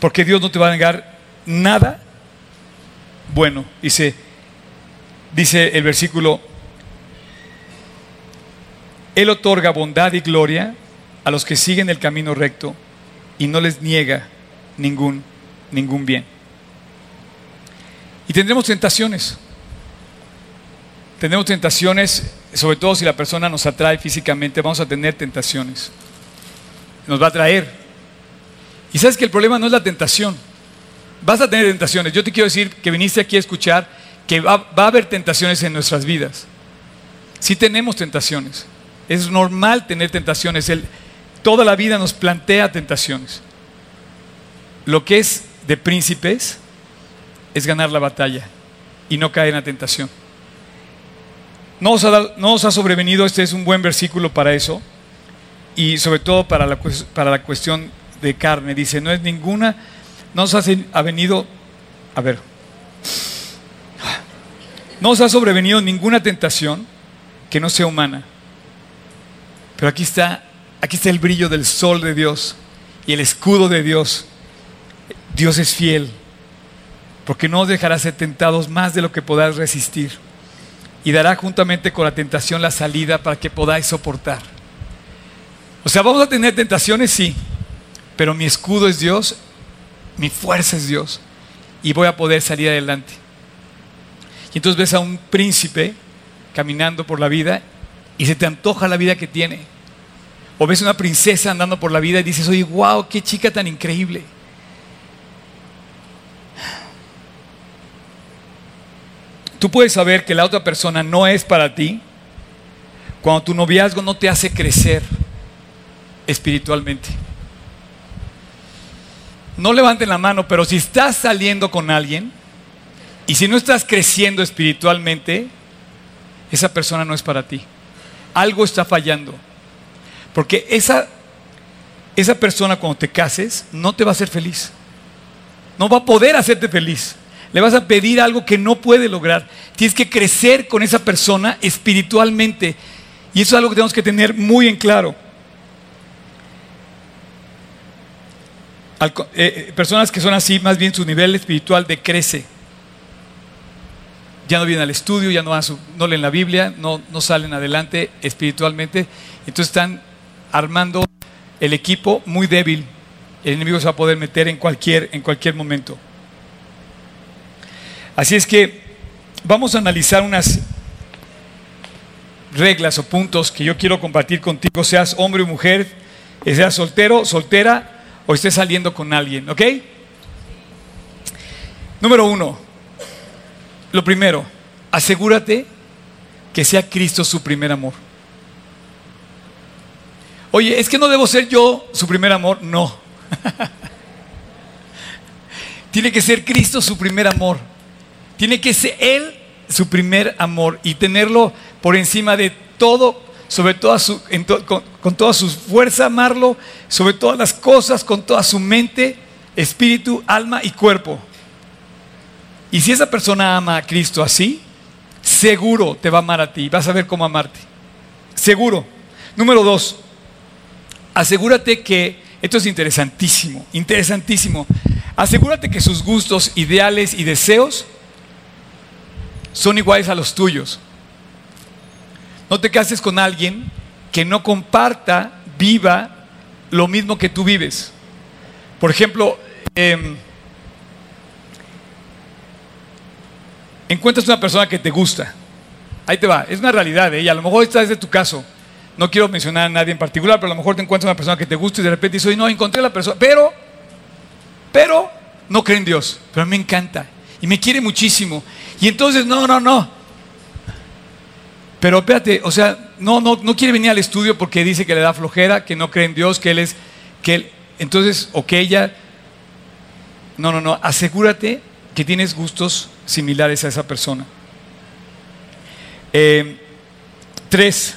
Porque Dios no te va a negar nada bueno. Dice, dice el versículo, Él otorga bondad y gloria a los que siguen el camino recto y no les niega ningún, ningún bien. Y tendremos tentaciones. Tendremos tentaciones, sobre todo si la persona nos atrae físicamente, vamos a tener tentaciones. Nos va a atraer. Y sabes que el problema no es la tentación. Vas a tener tentaciones. Yo te quiero decir que viniste aquí a escuchar que va, va a haber tentaciones en nuestras vidas. Sí tenemos tentaciones. Es normal tener tentaciones. El, Toda la vida nos plantea tentaciones. Lo que es de príncipes es ganar la batalla y no caer en la tentación. No os, ha, ha sobrevenido, este es un buen versículo para eso, y sobre todo para la, para la cuestión de carne. Dice, no es ninguna, no os ha venido, a ver, no os ha sobrevenido ninguna tentación que no sea humana. Pero aquí está Aquí está el brillo del sol de Dios y el escudo de Dios. Dios es fiel, porque no os dejará ser tentados más de lo que podáis resistir, y dará juntamente con la tentación la salida para que podáis soportar. O sea, vamos a tener tentaciones, sí, pero mi escudo es Dios, mi fuerza es Dios, y voy a poder salir adelante. Y entonces ves a un príncipe caminando por la vida y se te antoja la vida que tiene o ves una princesa andando por la vida y dices, oye, wow, qué chica tan increíble. Tú puedes saber que la otra persona no es para ti cuando tu noviazgo no te hace crecer espiritualmente. No levanten la mano, pero si estás saliendo con alguien y si no estás creciendo espiritualmente, esa persona no es para ti. Algo está fallando. Porque esa, esa persona cuando te cases no te va a hacer feliz. No va a poder hacerte feliz. Le vas a pedir algo que no puede lograr. Tienes que crecer con esa persona espiritualmente. Y eso es algo que tenemos que tener muy en claro. Eh, eh, personas que son así, más bien su nivel espiritual decrece. Ya no vienen al estudio, ya no, no leen la Biblia, no, no salen adelante espiritualmente. Entonces están armando el equipo muy débil. El enemigo se va a poder meter en cualquier, en cualquier momento. Así es que vamos a analizar unas reglas o puntos que yo quiero compartir contigo, seas hombre o mujer, seas soltero, soltera o estés saliendo con alguien, ¿ok? Número uno, lo primero, asegúrate que sea Cristo su primer amor. Oye, es que no debo ser yo su primer amor. No. Tiene que ser Cristo su primer amor. Tiene que ser Él su primer amor y tenerlo por encima de todo, sobre con, con toda su fuerza, amarlo, sobre todas las cosas, con toda su mente, espíritu, alma y cuerpo. Y si esa persona ama a Cristo así, seguro te va a amar a ti. Vas a ver cómo amarte. Seguro. Número dos, asegúrate que, esto es interesantísimo, interesantísimo, asegúrate que sus gustos, ideales y deseos son iguales a los tuyos. No te cases con alguien que no comparta, viva lo mismo que tú vives. Por ejemplo, em, encuentras una persona que te gusta. Ahí te va, es una realidad, ¿eh? y a lo mejor esta es de tu caso no quiero mencionar a nadie en particular, pero a lo mejor te encuentras una persona que te gusta y de repente dices, no, encontré la persona, pero, pero no cree en Dios, pero a mí me encanta y me quiere muchísimo. Y entonces, no, no, no. Pero espérate, o sea, no, no, no quiere venir al estudio porque dice que le da flojera, que no cree en Dios, que él es, que él, entonces, o que ella, no, no, no, asegúrate que tienes gustos similares a esa persona. Eh, tres,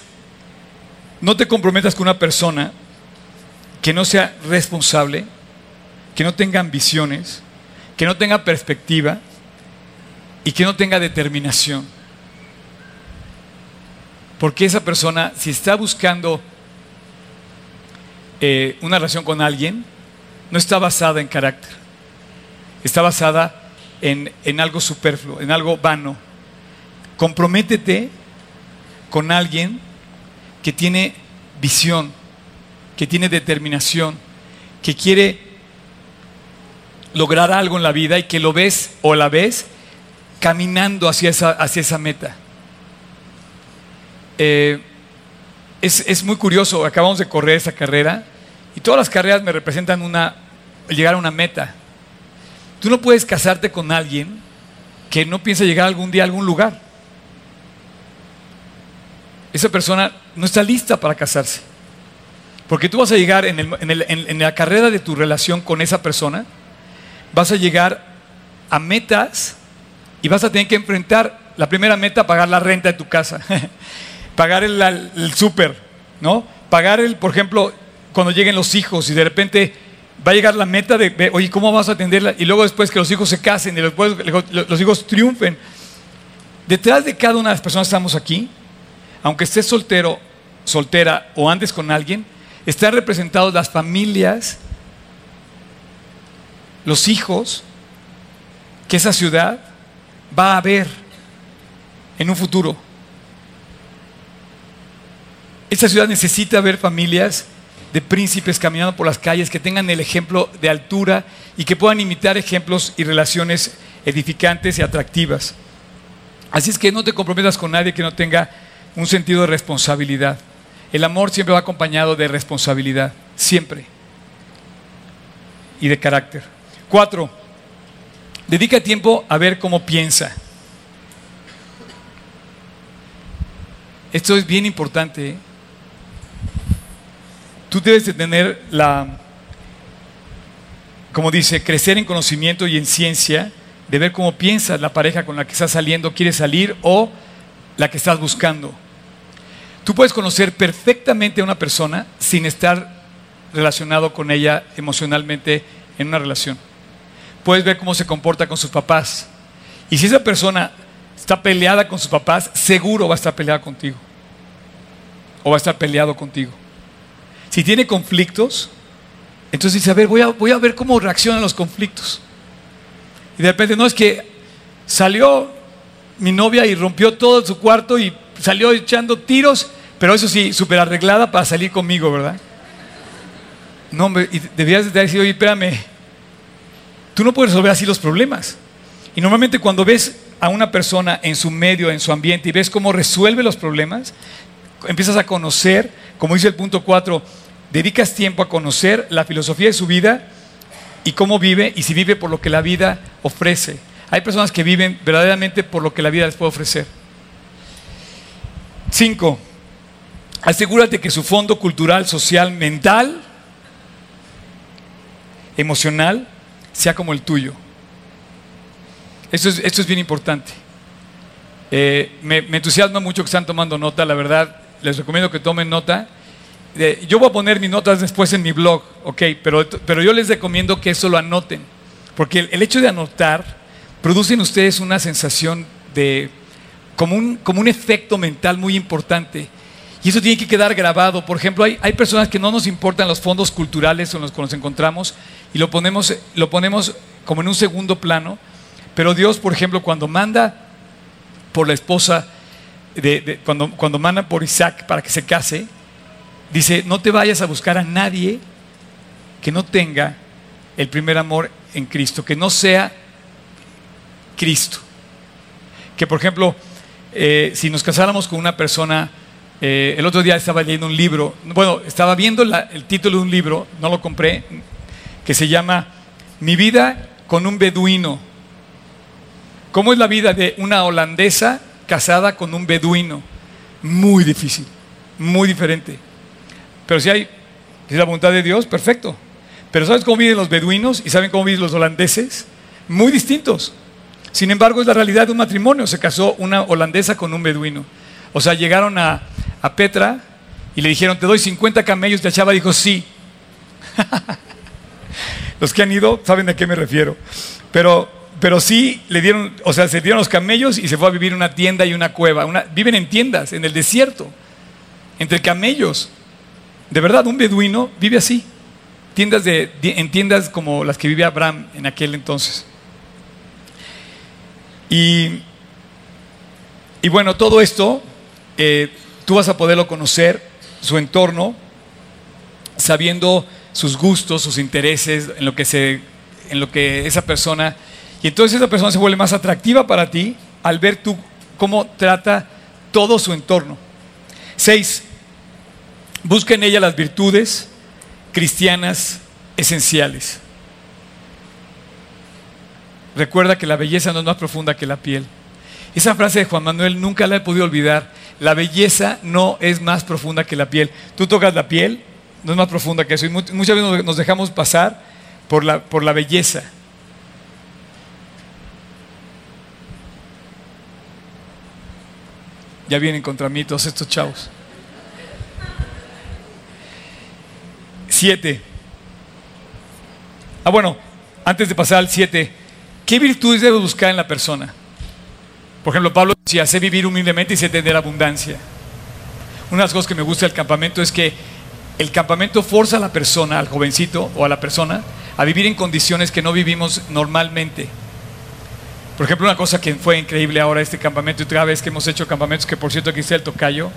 no te comprometas con una persona que no sea responsable, que no tenga ambiciones, que no tenga perspectiva y que no tenga determinación. Porque esa persona, si está buscando eh, una relación con alguien, no está basada en carácter, está basada en, en algo superfluo, en algo vano. Comprométete con alguien que tiene visión, que tiene determinación, que quiere lograr algo en la vida y que lo ves o la ves caminando hacia esa, hacia esa meta. Eh, es, es, muy curioso, acabamos de correr esa carrera y todas las carreras me representan una, llegar a una meta. Tú no puedes casarte con alguien que no piensa llegar algún día a algún lugar. Esa persona no está lista para casarse. Porque tú vas a llegar en, la carrera de tu relación con esa persona, vas a llegar a metas y vas a tener que enfrentar la primera meta, pagar la renta de tu casa, pagar el, el súper, ¿no? Pagar el, por ejemplo, cuando lleguen los hijos y de repente va a llegar la meta de, oye, ¿cómo vas a atenderla? Y luego después que los hijos se casen y después los hijos triunfen. Detrás de cada una de las personas que estamos aquí, aunque estés soltero, soltera o andes con alguien, están representados las familias, los hijos que esa ciudad va a ver en un futuro. Esa ciudad necesita ver familias de príncipes caminando por las calles que tengan el ejemplo de altura y que puedan imitar ejemplos y relaciones edificantes y atractivas. Así es que no te comprometas con nadie que no tenga un sentido de responsabilidad. El amor siempre va acompañado de responsabilidad, siempre. Y de carácter. Cuatro, dedica tiempo a ver cómo piensa. Esto es bien importante. ¿eh? Tú debes de tener la, como dice, crecer en conocimiento y en ciencia, de ver cómo piensa la pareja con la que estás saliendo, quiere salir o la que estás buscando. Tú puedes conocer perfectamente a una persona sin estar relacionado con ella emocionalmente en una relación. Puedes ver cómo se comporta con sus papás. Y si esa persona está peleada con sus papás, seguro va a estar peleada contigo. O va a estar peleado contigo. Si tiene conflictos, entonces dice, a ver, voy a, voy a ver cómo reaccionan los conflictos. Y de repente, no es que salió mi novia y rompió todo su cuarto y salió echando tiros, pero eso sí, súper arreglada para salir conmigo, ¿verdad? No, y debías de decir, oye, espérame, tú no puedes resolver así los problemas. Y normalmente cuando ves a una persona en su medio, en su ambiente, y ves cómo resuelve los problemas, empiezas a conocer, como dice el punto 4, dedicas tiempo a conocer la filosofía de su vida y cómo vive y si vive por lo que la vida ofrece. Hay personas que viven verdaderamente por lo que la vida les puede ofrecer. Cinco, asegúrate que su fondo cultural, social, mental, emocional, sea como el tuyo. Esto es, esto es bien importante. Eh, me, entusiasma mucho que están tomando nota, la verdad, les recomiendo que tomen nota yo voy a poner mis notas después en mi blog, ok, pero, pero yo les recomiendo que eso lo anoten, porque el, hecho de anotar produce en ustedes una sensación de, como un, como un efecto mental muy importante. Y eso tiene que quedar grabado. Por ejemplo, hay, hay personas que no nos importan los fondos culturales en los que nos encontramos y lo ponemos, lo ponemos como en un segundo plano. Pero Dios, por ejemplo, cuando manda por la esposa, de, cuando, cuando manda por Isaac para que se case, Dice, no te vayas a buscar a nadie que no tenga el primer amor en Cristo, que no sea Cristo. Que por ejemplo, eh, si nos casáramos con una persona Eh, el otro día estaba leyendo un libro, bueno, estaba viendo el título de un libro, no lo compré, que se llama Mi vida con un beduino. ¿Cómo es la vida de una holandesa casada con un beduino? Muy difícil, muy diferente. Pero si hay, es la voluntad de Dios, perfecto. Pero ¿sabes cómo viven los beduinos y saben cómo viven los holandeses? Muy distintos. Sin embargo, es la realidad de un matrimonio. Se casó una holandesa con un beduino. O sea, llegaron a, Petra y le dijeron, te doy 50 camellos. Y la chava dijo, sí. los que han ido saben a qué me refiero. Pero, pero sí le dieron, o sea, se dieron los camellos y se fue a vivir en una tienda y una cueva. viven en tiendas, en el desierto, entre camellos. De verdad, un beduino vive así tiendas de, en tiendas como las que vivía Abraham en aquel entonces. Y, y bueno, todo esto eh, tú vas a poderlo conocer, su entorno, sabiendo sus gustos, sus intereses, en lo que, se, en lo que esa persona... Y entonces esa persona se vuelve más atractiva para ti al ver tú cómo trata todo su entorno. Seis, busca en ella las virtudes, cristianas esenciales. Recuerda que la belleza no es más profunda que la piel. Esa frase de Juan Manuel nunca la he podido olvidar. La belleza no es más profunda que la piel. Tú tocas la piel, no es más profunda que eso. Y muchas veces nos dejamos pasar por la, por la belleza. Ya vienen contra mí todos estos chavos. Siete. Ah, bueno, antes de pasar al siete, ¿qué virtudes debo buscar en la persona? Por ejemplo, Pablo decía, sé vivir humildemente y sé tener abundancia. Una de las cosas que me gusta del campamento es que el campamento forza a la persona, al jovencito o a la persona, a vivir en condiciones que no vivimos normalmente. Por ejemplo, una cosa que fue increíble ahora este campamento y otra vez que hemos hecho campamentos, que por cierto aquí está el tocayo.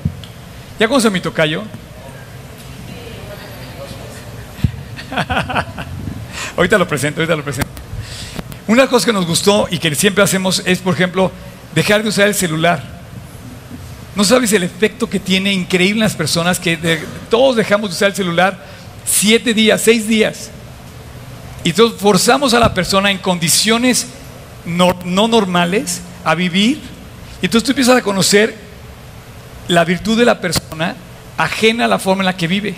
¿Ya conoce mi tocayo? ahorita lo presento, ahorita lo presento. Una cosa que nos gustó y que siempre hacemos es, por ejemplo, dejar de usar el celular. No sabes el efecto que tiene increíble en las personas que todos dejamos de usar el celular siete días, seis días. Y entonces forzamos a la persona en condiciones no, no normales a vivir. Y entonces tú empiezas a conocer la virtud de la persona ajena a la forma en la que vive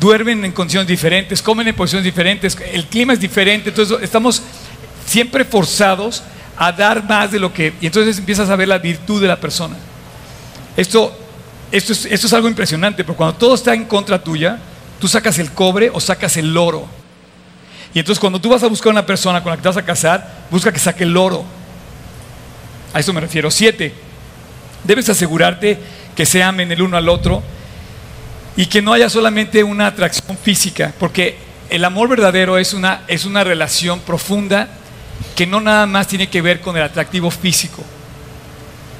duermen en condiciones diferentes, comen en posiciones diferentes, el clima es diferente, entonces estamos siempre forzados a dar más de lo que... Y entonces empiezas a ver la virtud de la persona. Esto, esto, es, esto es algo impresionante, porque cuando todo está en contra tuya, tú sacas el cobre o sacas el oro. Y entonces cuando tú vas a buscar una persona con la que te vas a casar, busca que saque el oro. A eso me refiero. Siete, debes asegurarte que se amen el uno al otro y que no haya solamente una atracción física, porque el amor verdadero es una, es una relación profunda que no nada más tiene que ver con el atractivo físico.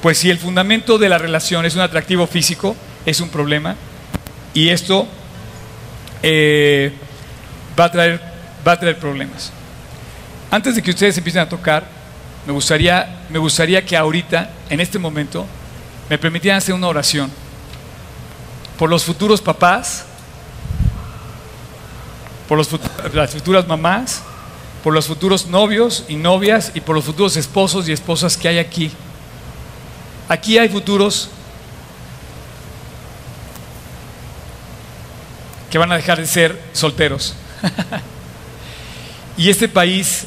Pues si el fundamento de la relación es un atractivo físico, es un problema. Y esto eh, va, a traer, va a traer problemas. Antes de que ustedes empiecen a tocar, me gustaría, me gustaría que ahorita, en este momento, me permitieran hacer una oración por los futuros papás, por las futuras mamás, por los futuros novios y novias y por los futuros esposos y esposas que hay aquí. Aquí hay futuros que van a dejar de ser solteros. y este país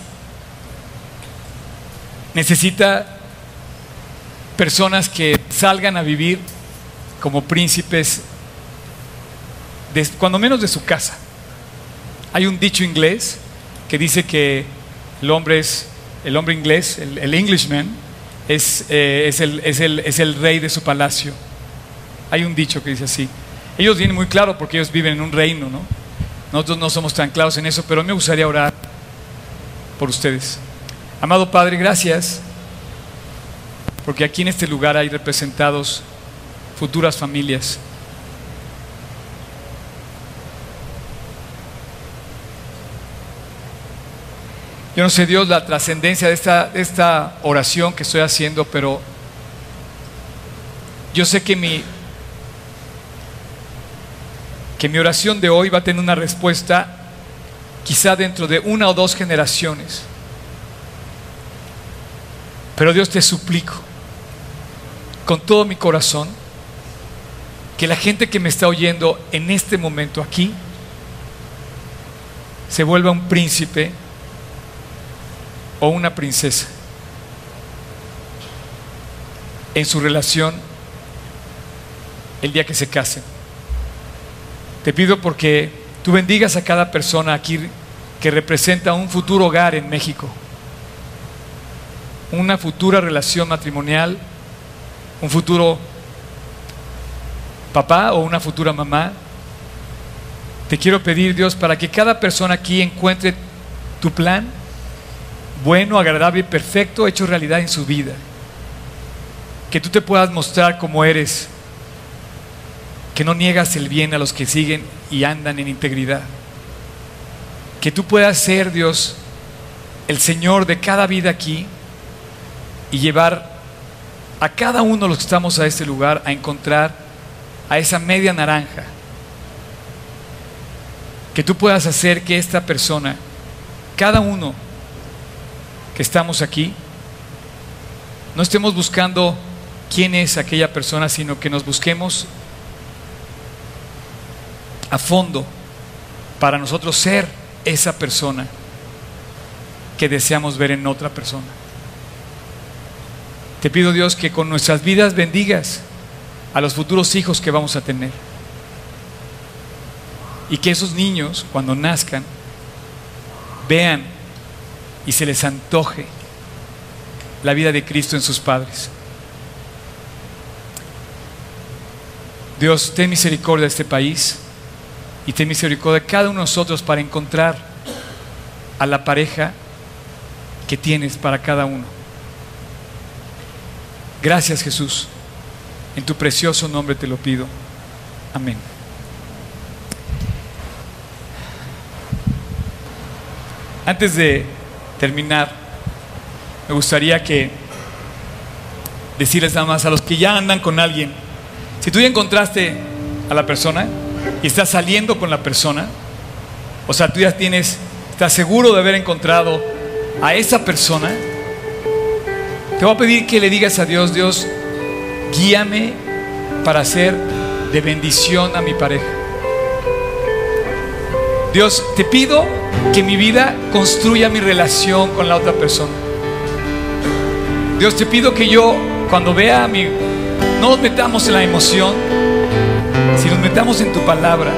necesita personas que salgan a vivir como príncipes cuando menos de su casa. Hay un dicho inglés que dice que el hombre es el hombre inglés, el, Englishman, es, eh, es, el, es, el, es, el, rey de su palacio. Hay un dicho que dice así. Ellos vienen muy claro porque ellos viven en un reino, ¿no? Nosotros no somos tan claros en eso, pero me gustaría orar por ustedes. Amado Padre, gracias, porque aquí en este lugar hay representados futuras familias. Yo no sé, Dios, la trascendencia de esta, esta oración que estoy haciendo, pero yo sé que mi, que mi oración de hoy va a tener una respuesta quizá dentro de una o dos generaciones. Pero Dios te suplico, con todo mi corazón, que la gente que me está oyendo en este momento aquí se vuelva un príncipe o una princesa en su relación el día que se casen. Te pido porque tú bendigas a cada persona aquí que representa un futuro hogar en México, una futura relación matrimonial, un futuro papá o una futura mamá. Te quiero pedir, Dios, para que cada persona aquí encuentre tu plan bueno, agradable y perfecto hecho realidad en su vida. Que tú te puedas mostrar como eres, que no niegas el bien a los que siguen y andan en integridad. Que tú puedas ser, Dios, el Señor de cada vida aquí y llevar a cada uno de los que estamos a este lugar a encontrar a esa media naranja. Que tú puedas hacer que esta persona, cada uno que estamos aquí, no estemos buscando quién es aquella persona, sino que nos busquemos a fondo para nosotros ser esa persona que deseamos ver en otra persona. Te pido Dios que con nuestras vidas bendigas a los futuros hijos que vamos a tener. Y que esos niños, cuando nazcan, vean y se les antoje la vida de Cristo en sus padres. Dios, ten misericordia de este país y ten misericordia de cada uno de nosotros para encontrar a la pareja que tienes para cada uno. Gracias Jesús. En tu precioso nombre te lo pido. Amén. Antes de terminar, me gustaría que decirles nada más a los que ya andan con alguien, si tú ya encontraste a la persona y estás saliendo con la persona, o sea, tú ya tienes, estás seguro de haber encontrado a esa persona, te voy a pedir que le digas a Dios, Dios, guíame para ser de bendición a mi pareja. Dios, te pido que mi vida construya mi relación con la otra persona. Dios, te pido que yo, cuando vea a mi... No nos metamos en la emoción, si nos metamos en tu palabra.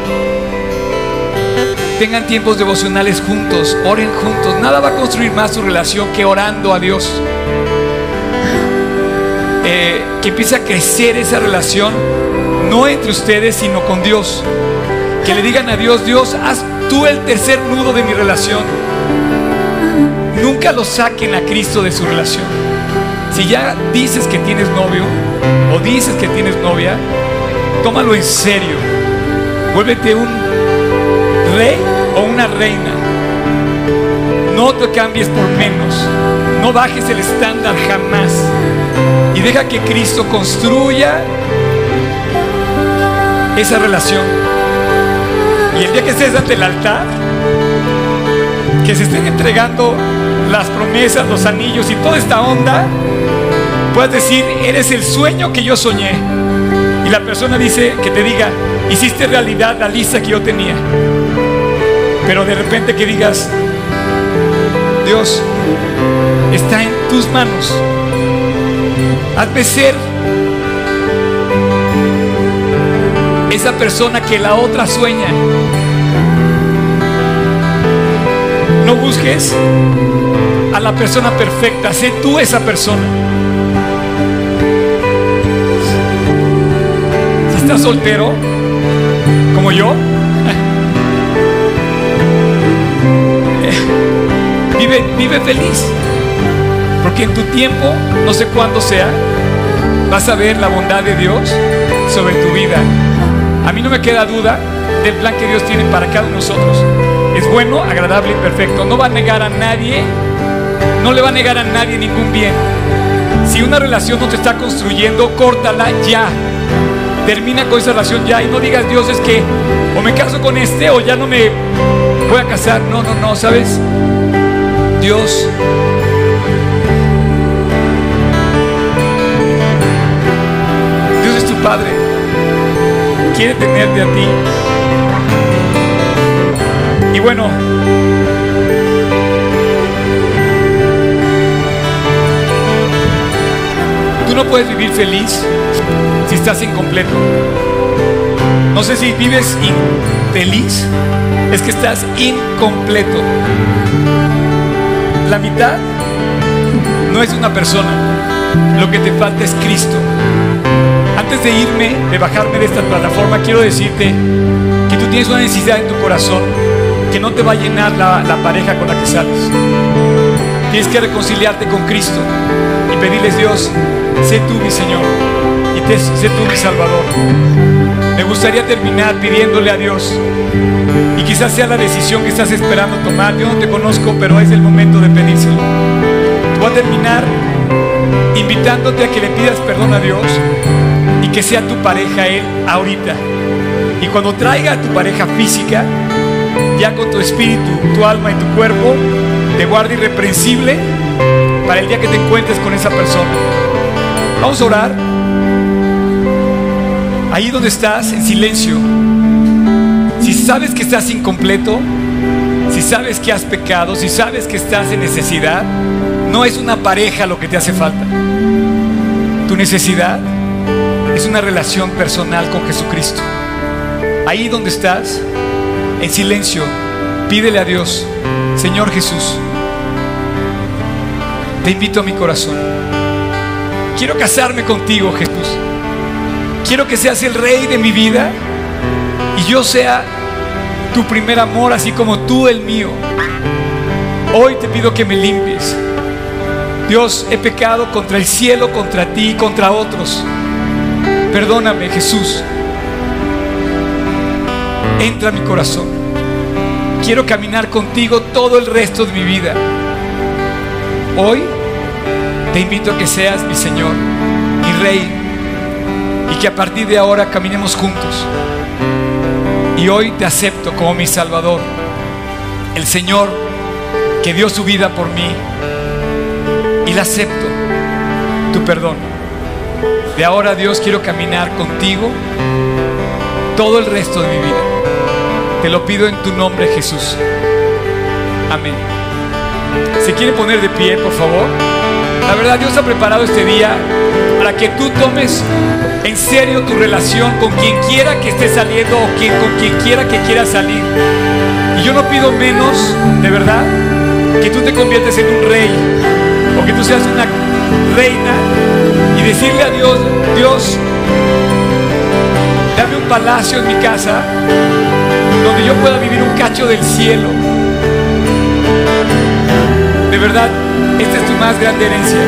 Tengan tiempos devocionales juntos, oren juntos. Nada va a construir más su relación que orando a Dios. Eh, que empiece a crecer esa relación, no entre ustedes, sino con Dios. Que le digan a Dios, Dios, haz tú el tercer nudo de mi relación. Nunca lo saquen a Cristo de su relación. Si ya dices que tienes novio o dices que tienes novia, tómalo en serio. Vuélvete un rey o una reina. No te cambies por menos. No bajes el estándar jamás y deja que Cristo construya esa relación. Y el día que estés ante el altar, que se estén entregando las promesas, los anillos y toda esta onda, puedas decir, eres el sueño que yo soñé. Y la persona dice que te diga, hiciste realidad la lista que yo tenía. Pero de repente que digas, Dios, está en tus manos. Hazme ser esa persona que la otra sueña. No busques a la persona perfecta, sé tú esa persona. Si estás soltero, como yo, vive, vive feliz. Porque en tu tiempo, no sé cuándo sea, vas a ver la bondad de Dios sobre tu vida. A mí no me queda duda del plan que Dios tiene para cada uno de nosotros. Es bueno, agradable y perfecto. No va a negar a nadie, no le va a negar a nadie ningún bien. Si una relación no te está construyendo, córtala ya. Termina con esa relación ya y no digas, Dios, es que o me caso con este o ya no me voy a casar. No, no, no, ¿sabes? Dios Dios es tu Padre. Quiere tenerte a ti. Y bueno, tú no puedes vivir feliz si estás incompleto. No sé si vives infeliz, es que estás incompleto. La mitad no es una persona, lo que te falta es Cristo. Antes de irme, de bajarme de esta plataforma, quiero decirte que tú tienes una necesidad en tu corazón que no te va a llenar la, pareja con la que sales. Tienes que reconciliarte con Cristo y pedirles, Dios, sé tú mi Señor y te, sé tú mi Salvador. Me gustaría terminar pidiéndole a Dios y quizás sea la decisión que estás esperando tomar. Yo no te conozco, pero es el momento de pedírselo. Voy a terminar invitándote a que le pidas perdón a Dios que sea tu pareja Él ahorita. Y cuando traiga a tu pareja física, ya con tu espíritu, tu alma y tu cuerpo, te guarde irreprensible para el día que te encuentres con esa persona. Vamos a orar. Ahí donde estás, en silencio. Si sabes que estás incompleto, si sabes que has pecado, si sabes que estás en necesidad, no es una pareja lo que te hace falta. Tu necesidad es una relación personal con Jesucristo. Ahí donde estás, en silencio, pídele a Dios, Señor Jesús, te invito a mi corazón. Quiero casarme contigo, Jesús. Quiero que seas el rey de mi vida y yo sea tu primer amor, así como tú el mío. Hoy te pido que me limpies. Dios, he pecado contra el cielo, contra ti y contra otros. Perdóname, Jesús. Entra a mi corazón. Quiero caminar contigo todo el resto de mi vida. Hoy te invito a que seas mi Señor, mi Rey, y que a partir de ahora caminemos juntos. Y hoy te acepto como mi Salvador, el Señor que dio su vida por mí, y le acepto tu perdón. De ahora, Dios, quiero caminar contigo todo el resto de mi vida. Te lo pido en tu nombre, Jesús. Amén. ¿Se quiere poner de pie, por favor? La verdad, Dios ha preparado este día para que tú tomes en serio tu relación con quien quiera que esté saliendo o con quien quiera que quiera salir. Y yo no pido menos, de verdad, que tú te conviertes en un rey o que tú seas una reina decirle a Dios, Dios, dame un palacio en mi casa donde yo pueda vivir un cacho del cielo. De verdad, esta es tu más grande herencia.